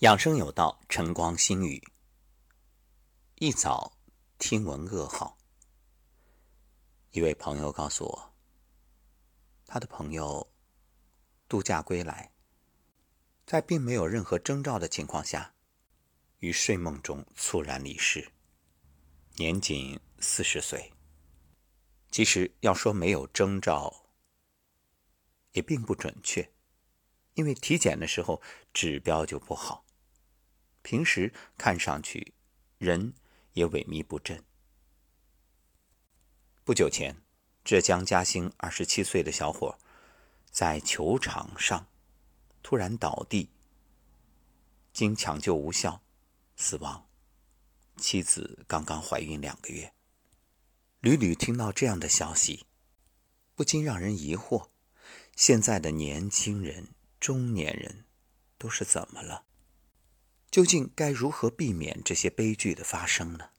养生有道，晨光心语。一早听闻噩耗，一位朋友告诉我，他的朋友度假归来，在并没有任何征兆的情况下，于睡梦中猝然离世，年仅四十岁。其实要说没有征兆，也并不准确，因为体检的时候指标就不好。平时看上去，人也萎靡不振。不久前，浙江嘉兴二十七岁的小伙在球场上突然倒地，经抢救无效死亡。妻子刚刚怀孕两个月。屡屡听到这样的消息，不禁让人疑惑：现在的年轻人、中年人都是怎么了？究竟该如何避免这些悲剧的发生呢？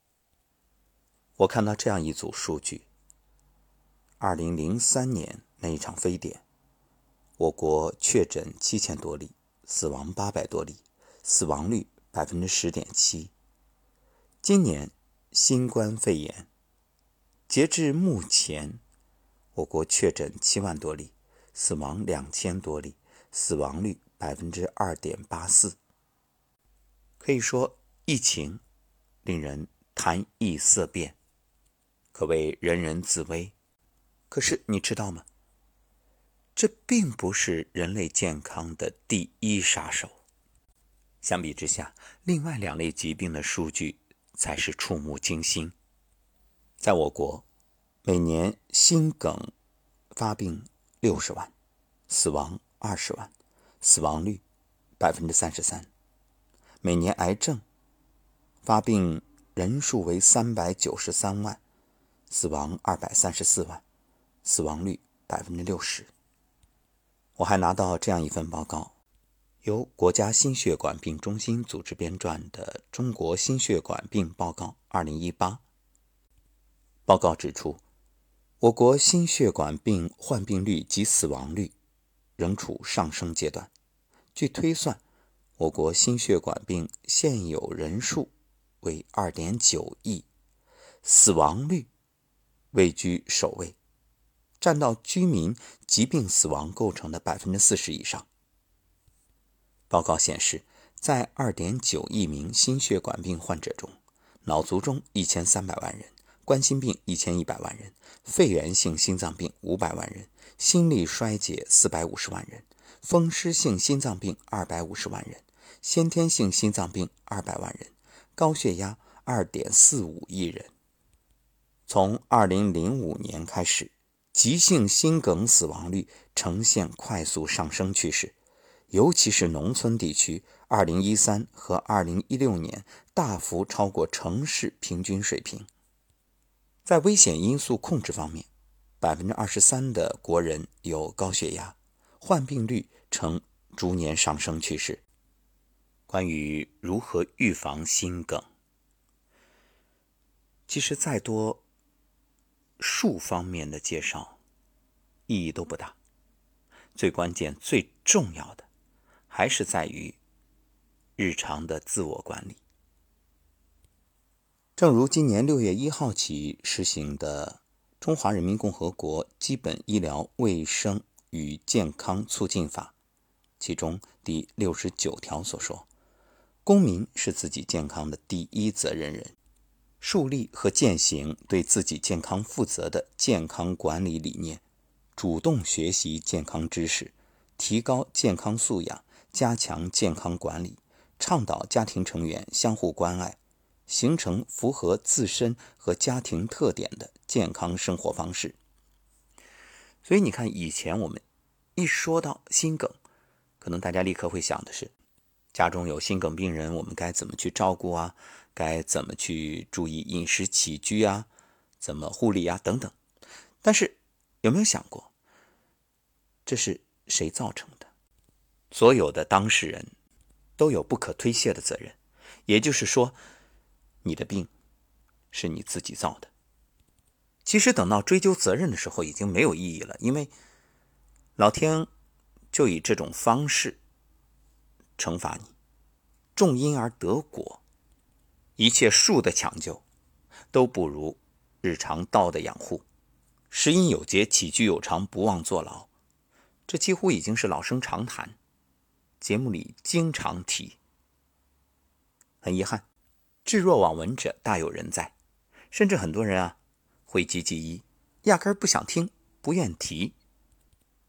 我看到这样一组数据：二零零三年那一场非典，我国确诊七千多例，死亡八百多例，死亡率百分之十点七。今年新冠肺炎，截至目前，我国确诊七万多例，死亡两千多例，死亡率百分之二点八四。可以说，疫情令人谈疫色变，可谓人人自危。可是你知道吗？这并不是人类健康的第一杀手。相比之下，另外两类疾病的数据才是触目惊心。在我国，每年心梗发病六十万，死亡二十万，死亡率百分之三十三。每年癌症发病人数为三百九十三万，死亡二百三十四万，死亡率百分之六十。我还拿到这样一份报告，由国家心血管病中心组织编撰的《中国心血管病报告（二零一八）》。报告指出，我国心血管病患病率及死亡率仍处上升阶段。据推算。我国心血管病现有人数为二点九亿，死亡率位居首位，占到居民疾病死亡构成的百分之四十以上。报告显示，在二点九亿名心血管病患者中，脑卒中一千三百万人，冠心病一千一百万人，肺源性心脏病五百万人，心力衰竭四百五十万人，风湿性心脏病二百五十万人。先天性心脏病二百万人，高血压二点四五亿人。从二零零五年开始，急性心梗死亡率呈现快速上升趋势，尤其是农村地区，二零一三和二零一六年大幅超过城市平均水平。在危险因素控制方面，百分之二十三的国人有高血压，患病率呈逐年上升趋势。关于如何预防心梗，其实再多术方面的介绍意义都不大。最关键、最重要的还是在于日常的自我管理。正如今年六月一号起实行的《中华人民共和国基本医疗卫生与健康促进法》其中第六十九条所说。公民是自己健康的第一责任人，树立和践行对自己健康负责的健康管理理念，主动学习健康知识，提高健康素养，加强健康管理，倡导家庭成员相互关爱，形成符合自身和家庭特点的健康生活方式。所以你看，以前我们一说到心梗，可能大家立刻会想的是。家中有心梗病人，我们该怎么去照顾啊？该怎么去注意饮食起居啊？怎么护理啊？等等。但是有没有想过，这是谁造成的？所有的当事人都有不可推卸的责任。也就是说，你的病是你自己造的。其实等到追究责任的时候，已经没有意义了，因为老天就以这种方式。惩罚你，种因而得果，一切术的抢救都不如日常道的养护。食饮有节，起居有常，不忘坐牢，这几乎已经是老生常谈。节目里经常提。很遗憾，置若罔闻者大有人在，甚至很多人啊，讳疾忌医，压根儿不想听，不愿提。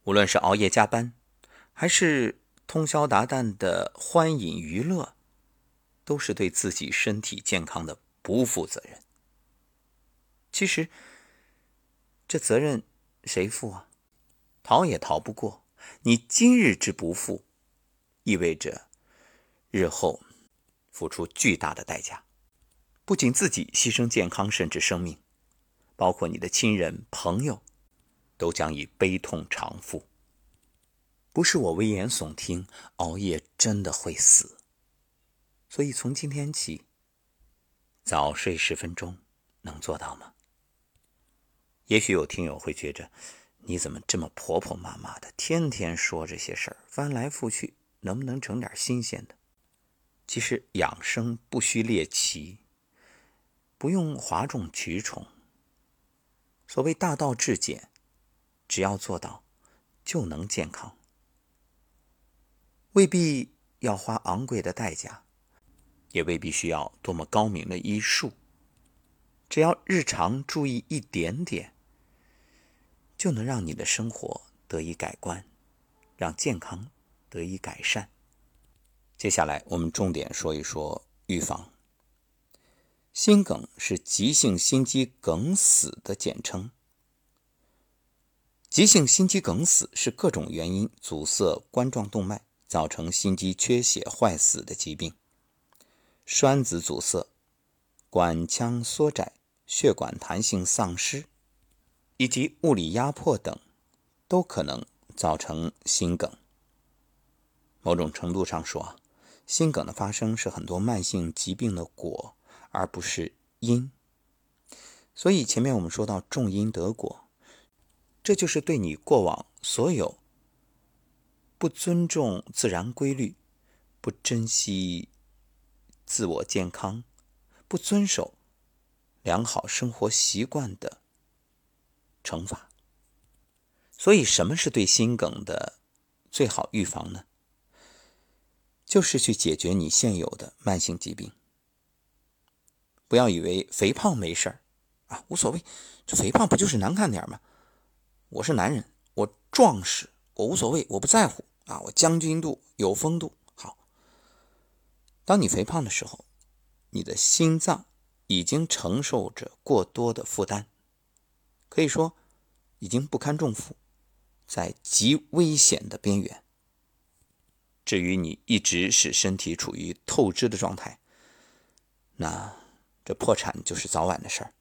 无论是熬夜加班，还是通宵达旦的欢饮娱乐，都是对自己身体健康的不负责任。其实，这责任谁负啊？逃也逃不过。你今日之不负，意味着日后付出巨大的代价，不仅自己牺牲健康，甚至生命，包括你的亲人朋友。都将以悲痛偿付。不是我危言耸听，熬夜真的会死。所以从今天起，早睡十分钟，能做到吗？也许有听友会觉着，你怎么这么婆婆妈妈的，天天说这些事儿，翻来覆去，能不能整点新鲜的？其实养生不需猎奇，不用哗众取宠。所谓大道至简。只要做到，就能健康。未必要花昂贵的代价，也未必需要多么高明的医术。只要日常注意一点点，就能让你的生活得以改观，让健康得以改善。接下来，我们重点说一说预防。心梗是急性心肌梗死的简称。急性心肌梗死是各种原因阻塞冠状动脉，造成心肌缺血坏死的疾病。栓子阻塞、管腔缩窄、血管弹性丧失，以及物理压迫等，都可能造成心梗。某种程度上说，心梗的发生是很多慢性疾病的果，而不是因。所以前面我们说到种因得果。这就是对你过往所有不尊重自然规律、不珍惜自我健康、不遵守良好生活习惯的惩罚。所以，什么是对心梗的最好预防呢？就是去解决你现有的慢性疾病。不要以为肥胖没事儿啊，无所谓，这肥胖不就是难看点吗？我是男人，我壮实，我无所谓，我不在乎啊！我将军肚有风度。好，当你肥胖的时候，你的心脏已经承受着过多的负担，可以说已经不堪重负，在极危险的边缘。至于你一直使身体处于透支的状态，那这破产就是早晚的事儿。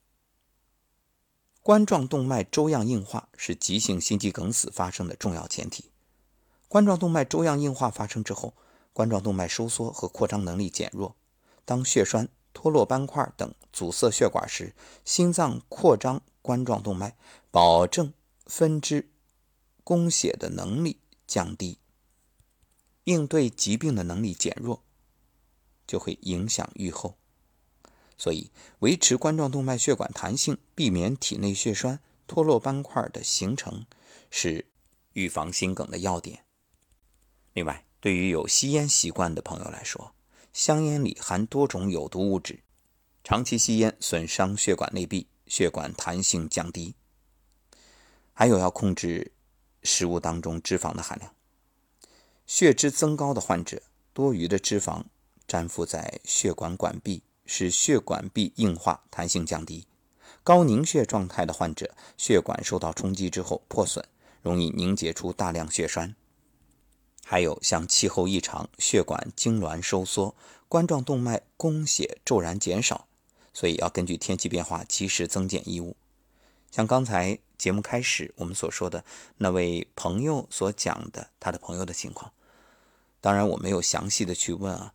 冠状动脉粥样硬化是急性心肌梗死发生的重要前提。冠状动脉粥样硬化发生之后，冠状动脉收缩和扩张能力减弱。当血栓、脱落斑块等阻塞血管时，心脏扩张冠状动脉，保证分支供血的能力降低，应对疾病的能力减弱，就会影响预后。所以，维持冠状动脉血管弹性，避免体内血栓、脱落斑块的形成，是预防心梗的要点。另外，对于有吸烟习惯的朋友来说，香烟里含多种有毒物质，长期吸烟损伤血管内壁，血管弹性降低。还有要控制食物当中脂肪的含量。血脂增高的患者，多余的脂肪粘附在血管管壁。使血管壁硬化，弹性降低。高凝血状态的患者，血管受到冲击之后破损，容易凝结出大量血栓。还有像气候异常，血管痉挛收缩，冠状动脉供血骤然减少，所以要根据天气变化及时增减衣物。像刚才节目开始我们所说的那位朋友所讲的他的朋友的情况，当然我没有详细的去问啊，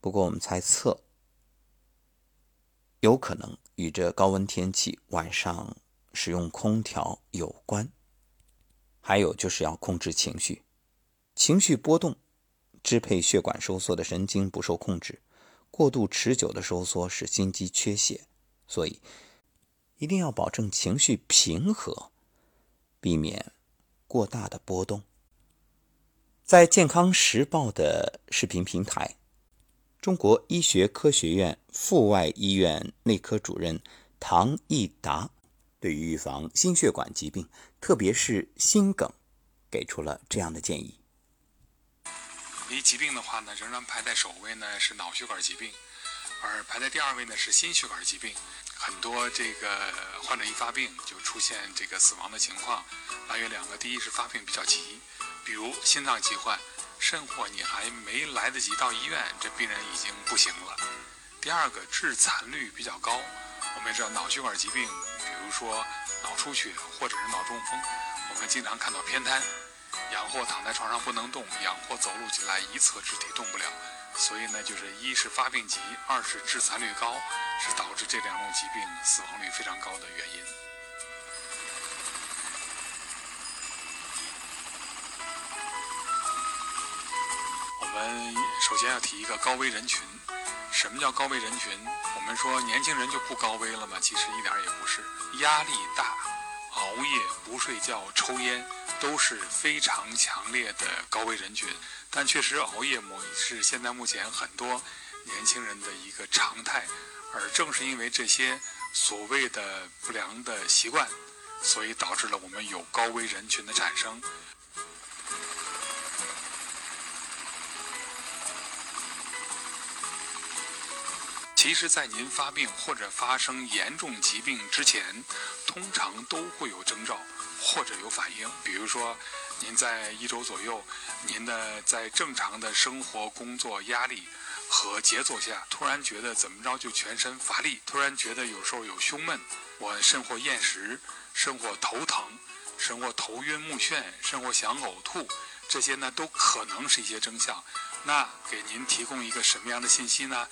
不过我们猜测。有可能与这高温天气晚上使用空调有关，还有就是要控制情绪，情绪波动支配血管收缩的神经不受控制，过度持久的收缩使心肌缺血，所以一定要保证情绪平和，避免过大的波动。在健康时报的视频平台，中国医学科学院阜外医院内科主任唐义达对于预防心血管疾病，特别是心梗，给出了这样的建议。一疾病的话呢，仍然排在首位呢是脑血管疾病，而排在第二位呢是心血管疾病。很多这个患者一发病就出现这个死亡的情况，来源两个：第一是发病比较急。比如心脏疾患，甚或你还没来得及到医院，这病人已经不行了。第二个，致残率比较高。我们也知道脑血管疾病，比如说脑出血或者是脑中风，我们经常看到偏瘫，养或躺在床上不能动，养或走路起来一侧肢体动不了。所以呢，就是一是发病急，二是致残率高，是导致这两种疾病死亡率非常高的原因。我们首先要提一个高危人群。什么叫高危人群？我们说年轻人就不高危了吗？其实一点也不是。压力大、熬夜、不睡觉、抽烟都是非常强烈的高危人群。但确实，熬夜某是现在目前很多年轻人的一个常态。而正是因为这些所谓的不良的习惯，所以导致了我们有高危人群的产生。其实，在您发病或者发生严重疾病之前，通常都会有征兆或者有反应。比如说，您在一周左右，您的在正常的生活、工作压力和节奏下，突然觉得怎么着就全身乏力，突然觉得有时候有胸闷，我甚或厌食，甚或头疼，甚或头晕目眩，甚或想呕吐，这些呢都可能是一些征象。那给您提供一个什么样的信息呢？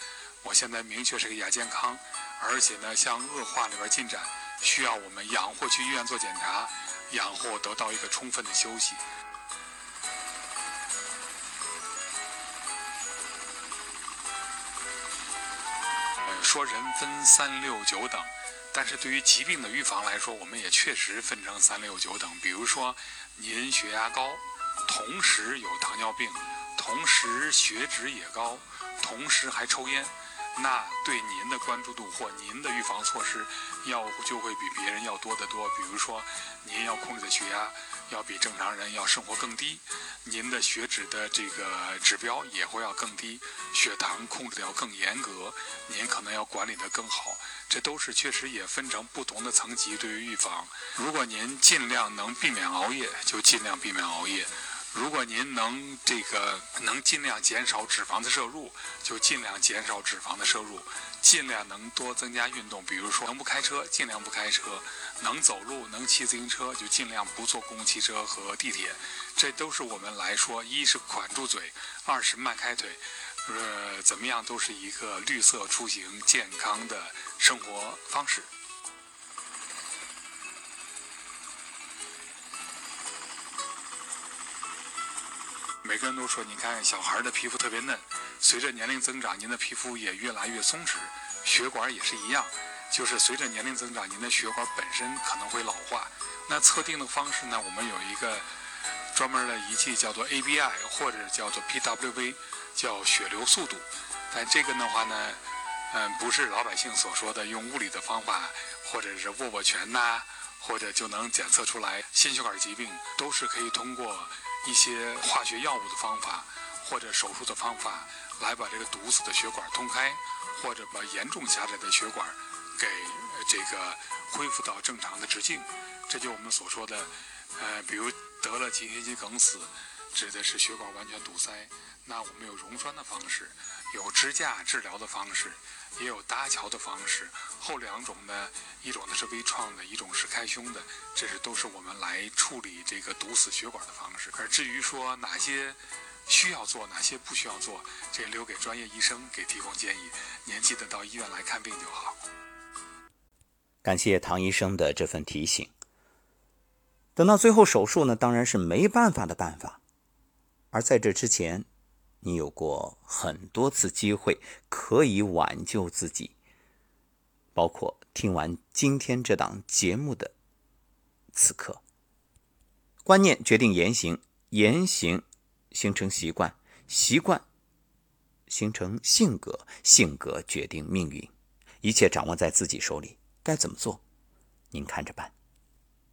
我现在明确是个亚健康，而且呢，向恶化里边进展，需要我们养护去医院做检查，养护得到一个充分的休息。说人分三六九等，但是对于疾病的预防来说，我们也确实分成三六九等。比如说，您血压高，同时有糖尿病，同时血脂也高，同时还抽烟。那对您的关注度或您的预防措施，要就会比别人要多得多。比如说，您要控制的血压要比正常人要生活更低，您的血脂的这个指标也会要更低，血糖控制的要更严格，您可能要管理的更好。这都是确实也分成不同的层级。对于预防，如果您尽量能避免熬夜，就尽量避免熬夜。如果您能这个能尽量减少脂肪的摄入，就尽量减少脂肪的摄入，尽量能多增加运动。比如说，能不开车尽量不开车，能走路能骑自行车就尽量不坐公共汽车和地铁。这都是我们来说，一是管住嘴，二是迈开腿，呃，怎么样都是一个绿色出行、健康的生活方式。每个人都说，你看小孩的皮肤特别嫩，随着年龄增长，您的皮肤也越来越松弛，血管也是一样，就是随着年龄增长，您的血管本身可能会老化。那测定的方式呢？我们有一个专门的仪器，叫做 ABI 或者叫做 PWV，叫血流速度。但这个的话呢，嗯，不是老百姓所说的用物理的方法，或者是握握拳呐，或者就能检测出来心血管疾病，都是可以通过。一些化学药物的方法，或者手术的方法，来把这个堵死的血管通开，或者把严重狭窄的血管给这个恢复到正常的直径。这就我们所说的，呃，比如得了急性心梗死，指的是血管完全堵塞。那我们有溶栓的方式，有支架治疗的方式，也有搭桥的方式。后两种呢，一种呢是微创的，一种是开胸的，这是都是我们来处理这个堵死血管的方式。而至于说哪些需要做，哪些不需要做，这留给专业医生给提供建议。您记得到医院来看病就好。感谢唐医生的这份提醒。等到最后手术呢，当然是没办法的办法。而在这之前，你有过很多次机会可以挽救自己，包括听完今天这档节目的此刻。观念决定言行，言行形成习惯，习惯形成性格，性格决定命运。一切掌握在自己手里，该怎么做，您看着办。